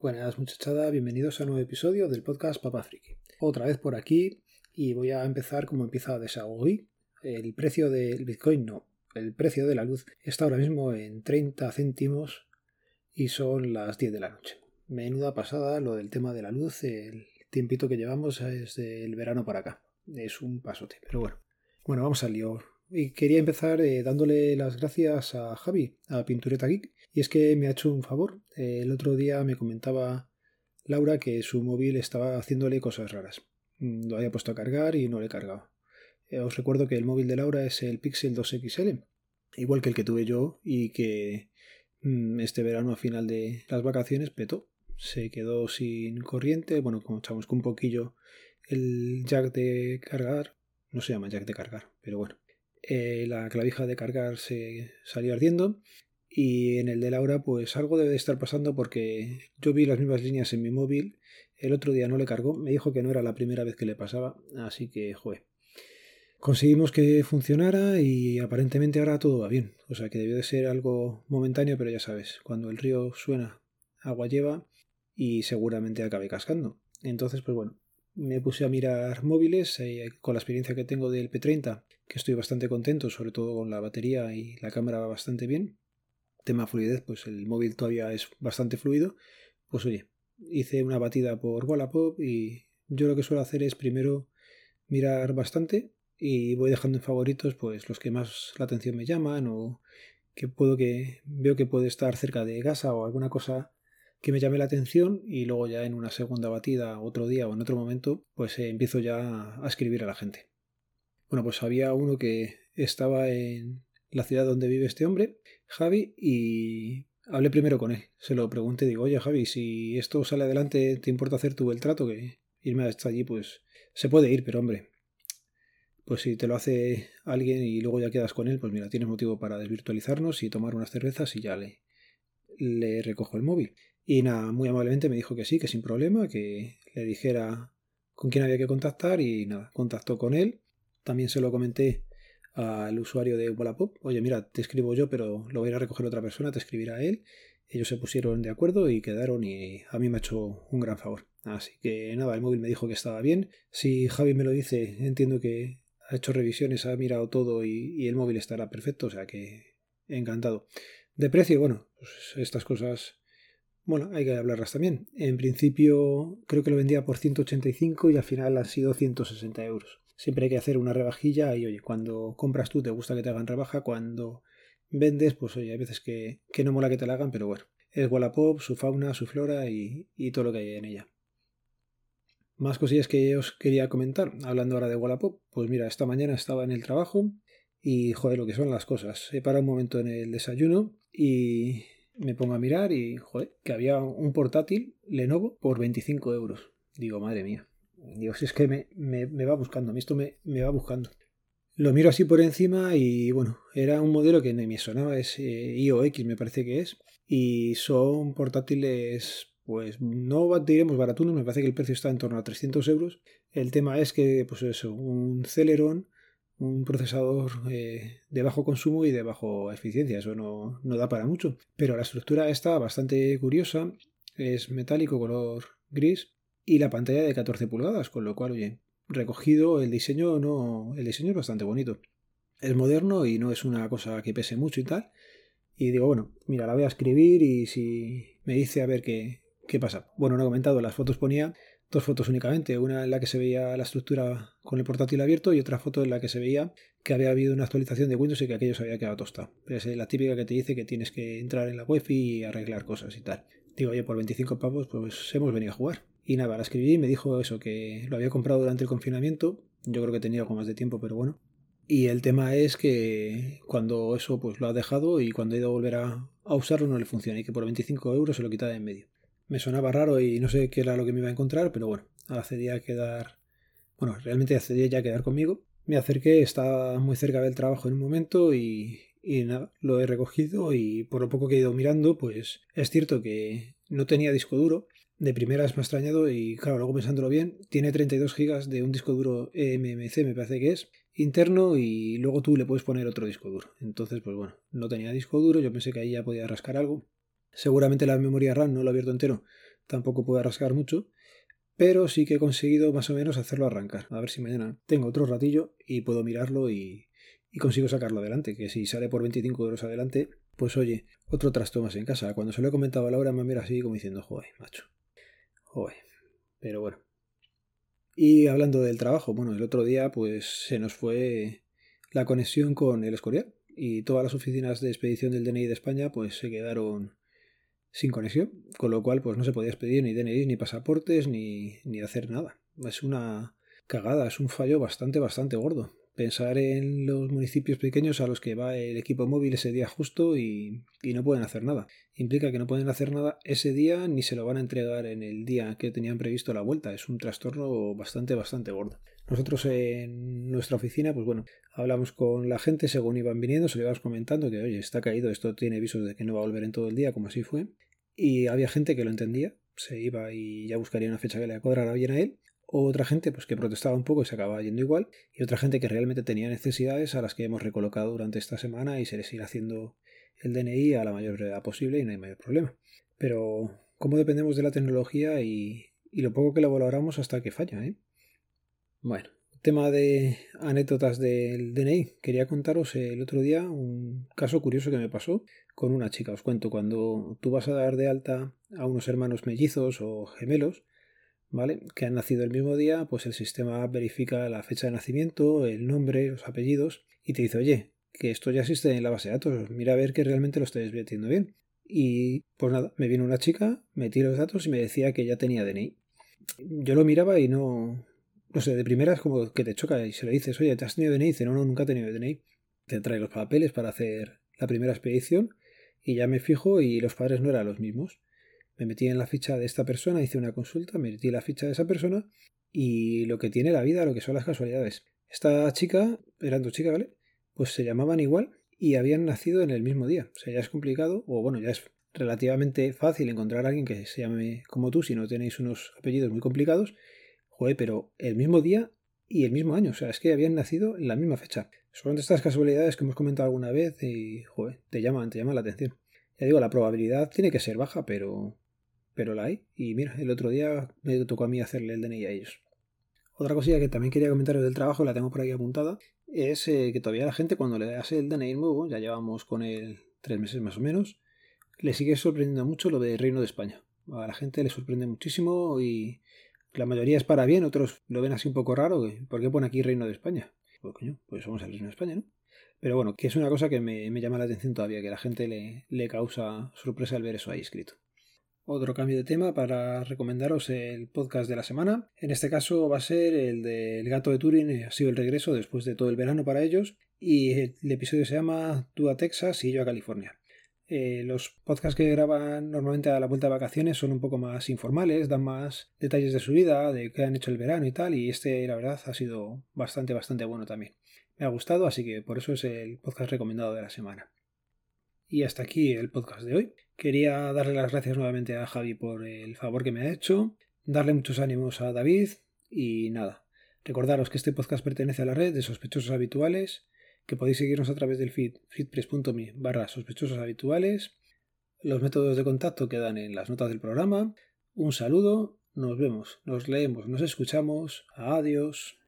Buenas muchachada, bienvenidos a un nuevo episodio del podcast Papa Friki. Otra vez por aquí y voy a empezar como empieza hoy. El precio del Bitcoin no, el precio de la luz está ahora mismo en 30 céntimos y son las 10 de la noche. Menuda pasada lo del tema de la luz, el tiempito que llevamos desde el verano para acá. Es un pasote, pero bueno. Bueno, vamos al lío. Y quería empezar eh, dándole las gracias a Javi, a Pintureta Geek, y es que me ha hecho un favor. el otro día me comentaba Laura que su móvil estaba haciéndole cosas raras. Mm, lo había puesto a cargar y no le cargaba. Eh, os recuerdo que el móvil de Laura es el Pixel 2 XL, igual que el que tuve yo y que mm, este verano a final de las vacaciones petó. Se quedó sin corriente, bueno, como echamos con un poquillo el jack de cargar, no se llama jack de cargar, pero bueno, eh, la clavija de cargar se salió ardiendo y en el de Laura pues algo debe de estar pasando porque yo vi las mismas líneas en mi móvil, el otro día no le cargó, me dijo que no era la primera vez que le pasaba, así que joder. Conseguimos que funcionara y aparentemente ahora todo va bien, o sea que debió de ser algo momentáneo, pero ya sabes, cuando el río suena, agua lleva y seguramente acabe cascando. Entonces pues bueno, me puse a mirar móviles eh, con la experiencia que tengo del P30, que estoy bastante contento, sobre todo con la batería y la cámara va bastante bien. Tema fluidez, pues el móvil todavía es bastante fluido. Pues oye, hice una batida por Wallapop y yo lo que suelo hacer es primero mirar bastante y voy dejando en favoritos pues los que más la atención me llaman o que puedo que veo que puede estar cerca de casa o alguna cosa que me llame la atención y luego ya en una segunda batida, otro día o en otro momento, pues eh, empiezo ya a escribir a la gente. Bueno, pues había uno que estaba en la ciudad donde vive este hombre, Javi, y hablé primero con él. Se lo pregunté, digo, oye Javi, si esto sale adelante, ¿te importa hacer tú el trato? Que irme hasta allí, pues se puede ir, pero hombre, pues si te lo hace alguien y luego ya quedas con él, pues mira, tienes motivo para desvirtualizarnos y tomar unas cervezas y ya le, le recojo el móvil. Y nada, muy amablemente me dijo que sí, que sin problema, que le dijera con quién había que contactar y nada, contactó con él. También se lo comenté al usuario de Wallapop, oye mira, te escribo yo, pero lo voy a ir a recoger otra persona, te escribirá él. Ellos se pusieron de acuerdo y quedaron y a mí me ha hecho un gran favor. Así que nada, el móvil me dijo que estaba bien. Si Javi me lo dice, entiendo que ha hecho revisiones, ha mirado todo y, y el móvil estará perfecto, o sea que encantado. De precio, bueno, pues estas cosas bueno, hay que hablarlas también. En principio creo que lo vendía por 185 y al final han sido 160 euros. Siempre hay que hacer una rebajilla y oye, cuando compras tú te gusta que te hagan rebaja, cuando vendes, pues oye, hay veces que, no mola que te la hagan, pero bueno, es Wallapop, su fauna, su flora y, y todo lo que hay en ella. Más cosillas que os quería comentar, hablando ahora de Wallapop, pues mira, esta mañana estaba en el trabajo y joder, lo que son las cosas. He parado un momento en el desayuno y me pongo a mirar y, joder, que había un portátil Lenovo por 25 euros. Digo, madre mía. Digo, si es que me, me, va buscando, a mí esto me, me, va buscando. Lo miro así por encima y, bueno, era un modelo que no me sonaba, es eh, IOX me parece que es. Y son portátiles, pues no diremos baratunos, me parece que el precio está en torno a 300 euros. El tema es que, pues eso, un Celeron un procesador eh, de bajo consumo y de baja eficiencia, eso no, no, da para mucho. Pero la estructura está bastante curiosa, es metálico color gris y la pantalla de 14 pulgadas, con lo cual, oye, recogido el diseño no, el diseño es bastante bonito. Es moderno y no es una cosa que pese mucho y tal. Y digo, bueno, mira, la voy a escribir y si me dice a ver qué, qué pasa. Bueno, no he comentado, las fotos ponía dos fotos únicamente, una en la que se veía la estructura con el portátil abierto y otra foto en la que se veía que había habido una actualización de Windows y que aquello se había quedado tostado. Es la típica que te dice que tienes que entrar en la web y arreglar cosas y tal. Digo, oye, por 25 pavos pues hemos venido a jugar. Y nada, la escribí y me dijo eso, que lo había comprado durante el confinamiento. Yo creo que tenía algo más de tiempo, pero bueno. Y el tema es que cuando eso pues lo ha dejado y cuando ha ido a volver a, a usarlo no le funciona y que por 25 euros se lo quita de en medio me sonaba raro y no sé qué era lo que me iba a encontrar, pero bueno, accedí a quedar, bueno, realmente accedí ya a quedar conmigo. Me acerqué, estaba muy cerca del trabajo en un momento y, nada, lo he recogido y por lo poco que he ido mirando, pues es cierto que no tenía disco duro. De primeras me ha extrañado y claro, luego pensándolo bien, tiene 32 GB de un disco duro eMMC, me parece que es, interno y luego tú le puedes poner otro disco duro. Entonces, pues bueno, no tenía disco duro, yo pensé que ahí ya podía rascar algo Seguramente la memoria RAM no lo he abierto entero tampoco puede rascar mucho, pero sí que he conseguido más o menos hacerlo arrancar. A ver si mañana tengo otro ratillo y puedo mirarlo y, consigo sacarlo adelante, que si sale por 25 euros adelante, pues oye, otro trasto en casa. Cuando se lo he comentado a Laura me mira así como diciendo, joder, macho, joder. Pero bueno. Y hablando del trabajo, bueno, el otro día pues se nos fue la conexión con el Escorial y todas las oficinas de expedición del DNI de España pues se quedaron sin conexión, con lo cual pues no se podía expedir ni DNI, ni pasaportes, ni, ni hacer nada. Es una cagada, es un fallo bastante, bastante gordo. Pensar en los municipios pequeños a los que va el equipo móvil ese día justo y, y no pueden hacer nada. Implica que no pueden hacer nada ese día ni se lo van a entregar en el día que tenían previsto la vuelta. Es un trastorno bastante, bastante gordo. Nosotros en nuestra oficina, pues bueno, hablamos con la gente según iban viniendo, se le ibas comentando que, oye, está caído, esto tiene visos de que no va a volver en todo el día, como así fue. Y había gente que lo entendía, se iba y ya buscaría una fecha que le cuadrara bien a él. O otra gente pues que protestaba un poco y se acababa yendo igual. Y otra gente que realmente tenía necesidades a las que hemos recolocado durante esta semana y se les irá haciendo el DNI a la mayor brevedad posible y no hay mayor problema. Pero, ¿cómo dependemos de la tecnología y, y lo poco que la valoramos hasta que falla, eh? Bueno, tema de anécdotas del DNI. Quería contaros el otro día un caso curioso que me pasó con una chica. Os cuento, cuando tú vas a dar de alta a unos hermanos mellizos o gemelos, ¿vale? Que han nacido el mismo día, pues el sistema verifica la fecha de nacimiento, el nombre, los apellidos y te dice, oye, que esto ya existe en la base de datos, mira a ver que realmente lo estáis metiendo bien. Y pues nada, me vino una chica, metí los datos y me decía que ya tenía DNI. Yo lo miraba y no, no sé, de primera es como que te choca y se le dices, oye, ¿te has tenido DNI? dice, no, no, nunca he tenido DNI. Te trae los papeles para hacer la primera expedición y ya me fijo y los padres no eran los mismos. Me metí en la ficha de esta persona, hice una consulta, me metí en la ficha de esa persona y lo que tiene la vida, lo que son las casualidades. Esta chica, eran dos chicas, ¿vale? Pues se llamaban igual y habían nacido en el mismo día. O sea, ya es complicado, o bueno, ya es relativamente fácil encontrar a alguien que se llame como tú si no tenéis unos apellidos muy complicados Pero el mismo día y el mismo año. O sea, es que habían nacido en la misma fecha. Son de estas casualidades que hemos comentado alguna vez y, joder, te llaman, te llaman la atención. Ya digo, la probabilidad tiene que ser baja, pero, pero la hay. Y mira, el otro día me tocó a mí hacerle el DNI a ellos. Otra cosilla que también quería comentaros del trabajo, la tengo por ahí apuntada, es eh, que todavía la gente cuando le das el DNI nuevo, ya llevamos con él tres meses más o menos, le sigue sorprendiendo mucho lo del Reino de España. A la gente le sorprende muchísimo y la mayoría es para bien, otros lo ven así un poco raro. ¿Por qué pone aquí Reino de España? Pues coño, pues somos el Reino de España, ¿no? Pero bueno, que es una cosa que me, llama la atención todavía, que la gente le, le causa sorpresa al ver eso ahí escrito. Otro cambio de tema para recomendaros el podcast de la semana. En este caso va a ser el del gato de Turing, ha sido el regreso después de todo el verano para ellos. Y el episodio se llama Tú a Texas y yo a California. Eh, los podcasts que graban normalmente a la vuelta de vacaciones son un poco más informales, dan más detalles de su vida, de qué han hecho el verano y tal, y este la verdad ha sido bastante, bastante bueno también. Me ha gustado, así que por eso es el podcast recomendado de la semana. Y hasta aquí el podcast de hoy. Quería darle las gracias nuevamente a Javi por el favor que me ha hecho, darle muchos ánimos a David y nada. Recordaros que este podcast pertenece a la red de sospechosos habituales que podéis seguirnos a través del feed feedpress.me barra sospechosos habituales. Los métodos de contacto quedan en las notas del programa. Un saludo, nos vemos, nos leemos, nos escuchamos. Adiós.